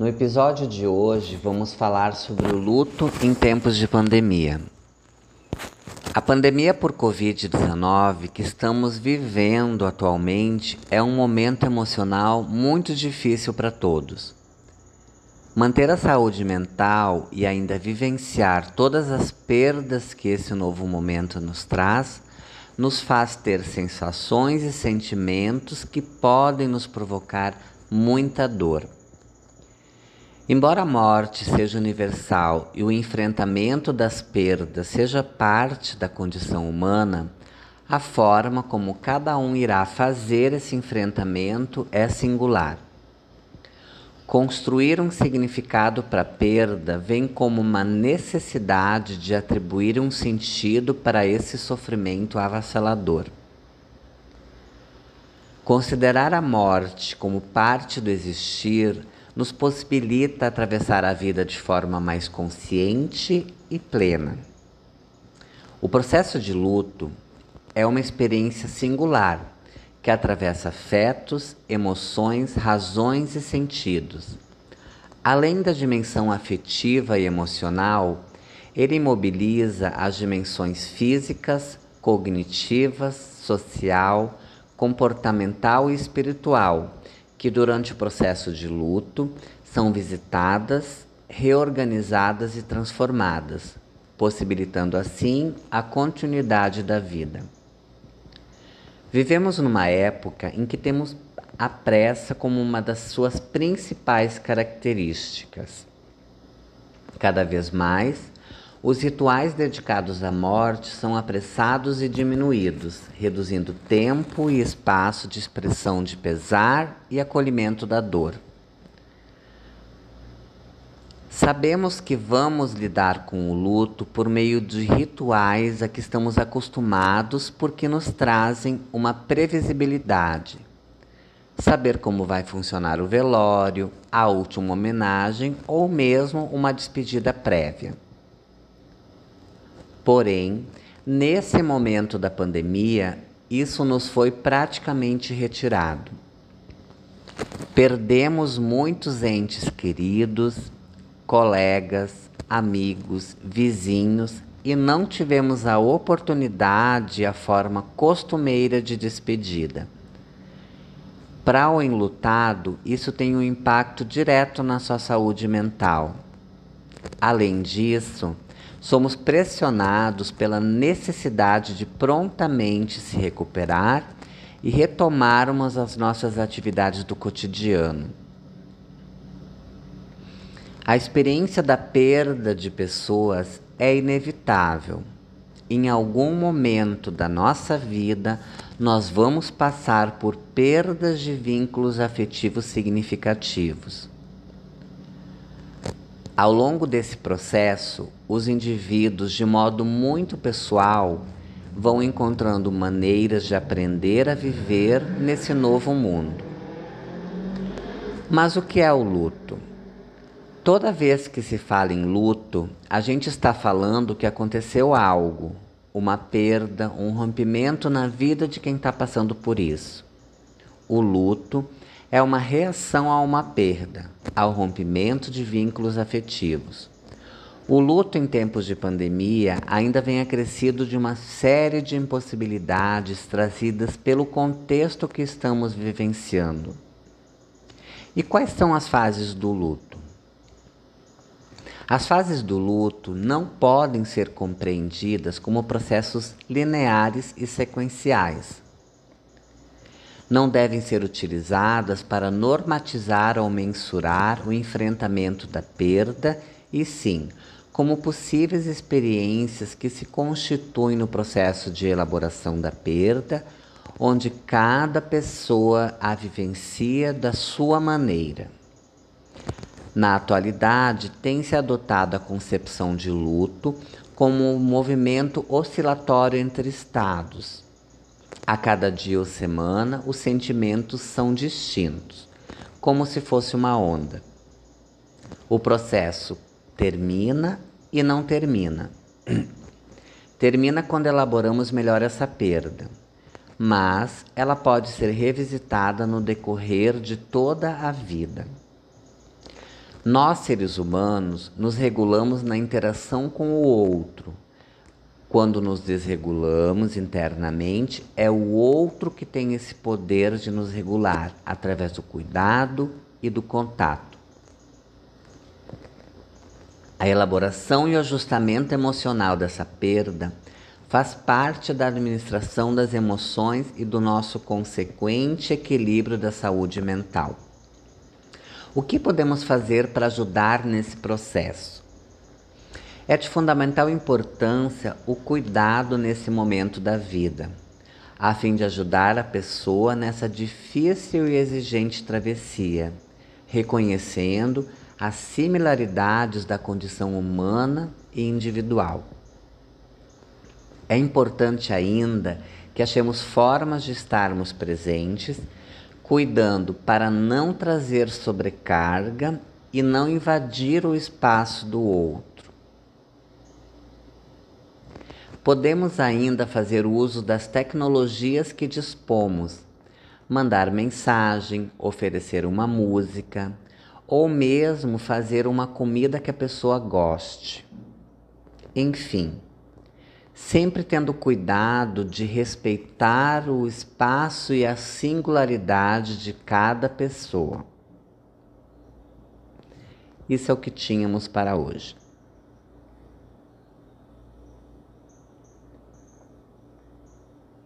No episódio de hoje vamos falar sobre o luto em tempos de pandemia. A pandemia por Covid-19 que estamos vivendo atualmente é um momento emocional muito difícil para todos. Manter a saúde mental e ainda vivenciar todas as perdas que esse novo momento nos traz nos faz ter sensações e sentimentos que podem nos provocar muita dor. Embora a morte seja universal e o enfrentamento das perdas seja parte da condição humana, a forma como cada um irá fazer esse enfrentamento é singular. Construir um significado para a perda vem como uma necessidade de atribuir um sentido para esse sofrimento avassalador. Considerar a morte como parte do existir nos possibilita atravessar a vida de forma mais consciente e plena. O processo de luto é uma experiência singular que atravessa afetos, emoções, razões e sentidos. Além da dimensão afetiva e emocional, ele mobiliza as dimensões físicas, cognitivas, social, comportamental e espiritual, que durante o processo de luto são visitadas, reorganizadas e transformadas, possibilitando assim a continuidade da vida. Vivemos numa época em que temos a pressa como uma das suas principais características. Cada vez mais, os rituais dedicados à morte são apressados e diminuídos, reduzindo tempo e espaço de expressão de pesar e acolhimento da dor. Sabemos que vamos lidar com o luto por meio de rituais a que estamos acostumados porque nos trazem uma previsibilidade. Saber como vai funcionar o velório, a última homenagem ou mesmo uma despedida prévia. Porém, nesse momento da pandemia, isso nos foi praticamente retirado. Perdemos muitos entes queridos, colegas, amigos, vizinhos e não tivemos a oportunidade a forma costumeira de despedida. Para o enlutado, isso tem um impacto direto na sua saúde mental. Além disso, somos pressionados pela necessidade de prontamente se recuperar e retomarmos as nossas atividades do cotidiano. A experiência da perda de pessoas é inevitável. Em algum momento da nossa vida, nós vamos passar por perdas de vínculos afetivos significativos. Ao longo desse processo, os indivíduos, de modo muito pessoal, vão encontrando maneiras de aprender a viver nesse novo mundo. Mas o que é o luto? Toda vez que se fala em luto, a gente está falando que aconteceu algo, uma perda, um rompimento na vida de quem está passando por isso. O luto é uma reação a uma perda, ao rompimento de vínculos afetivos. O luto em tempos de pandemia ainda vem acrescido de uma série de impossibilidades trazidas pelo contexto que estamos vivenciando. E quais são as fases do luto? As fases do luto não podem ser compreendidas como processos lineares e sequenciais. Não devem ser utilizadas para normatizar ou mensurar o enfrentamento da perda, e sim como possíveis experiências que se constituem no processo de elaboração da perda, onde cada pessoa a vivencia da sua maneira. Na atualidade, tem-se adotado a concepção de luto como um movimento oscilatório entre estados. A cada dia ou semana, os sentimentos são distintos, como se fosse uma onda. O processo termina e não termina. termina quando elaboramos melhor essa perda, mas ela pode ser revisitada no decorrer de toda a vida. Nós, seres humanos, nos regulamos na interação com o outro. Quando nos desregulamos internamente, é o outro que tem esse poder de nos regular através do cuidado e do contato. A elaboração e o ajustamento emocional dessa perda faz parte da administração das emoções e do nosso consequente equilíbrio da saúde mental. O que podemos fazer para ajudar nesse processo? É de fundamental importância o cuidado nesse momento da vida, a fim de ajudar a pessoa nessa difícil e exigente travessia, reconhecendo as similaridades da condição humana e individual. É importante ainda que achemos formas de estarmos presentes cuidando para não trazer sobrecarga e não invadir o espaço do outro. Podemos ainda fazer uso das tecnologias que dispomos, mandar mensagem, oferecer uma música ou mesmo fazer uma comida que a pessoa goste. Enfim, sempre tendo cuidado de respeitar o espaço e a singularidade de cada pessoa. Isso é o que tínhamos para hoje.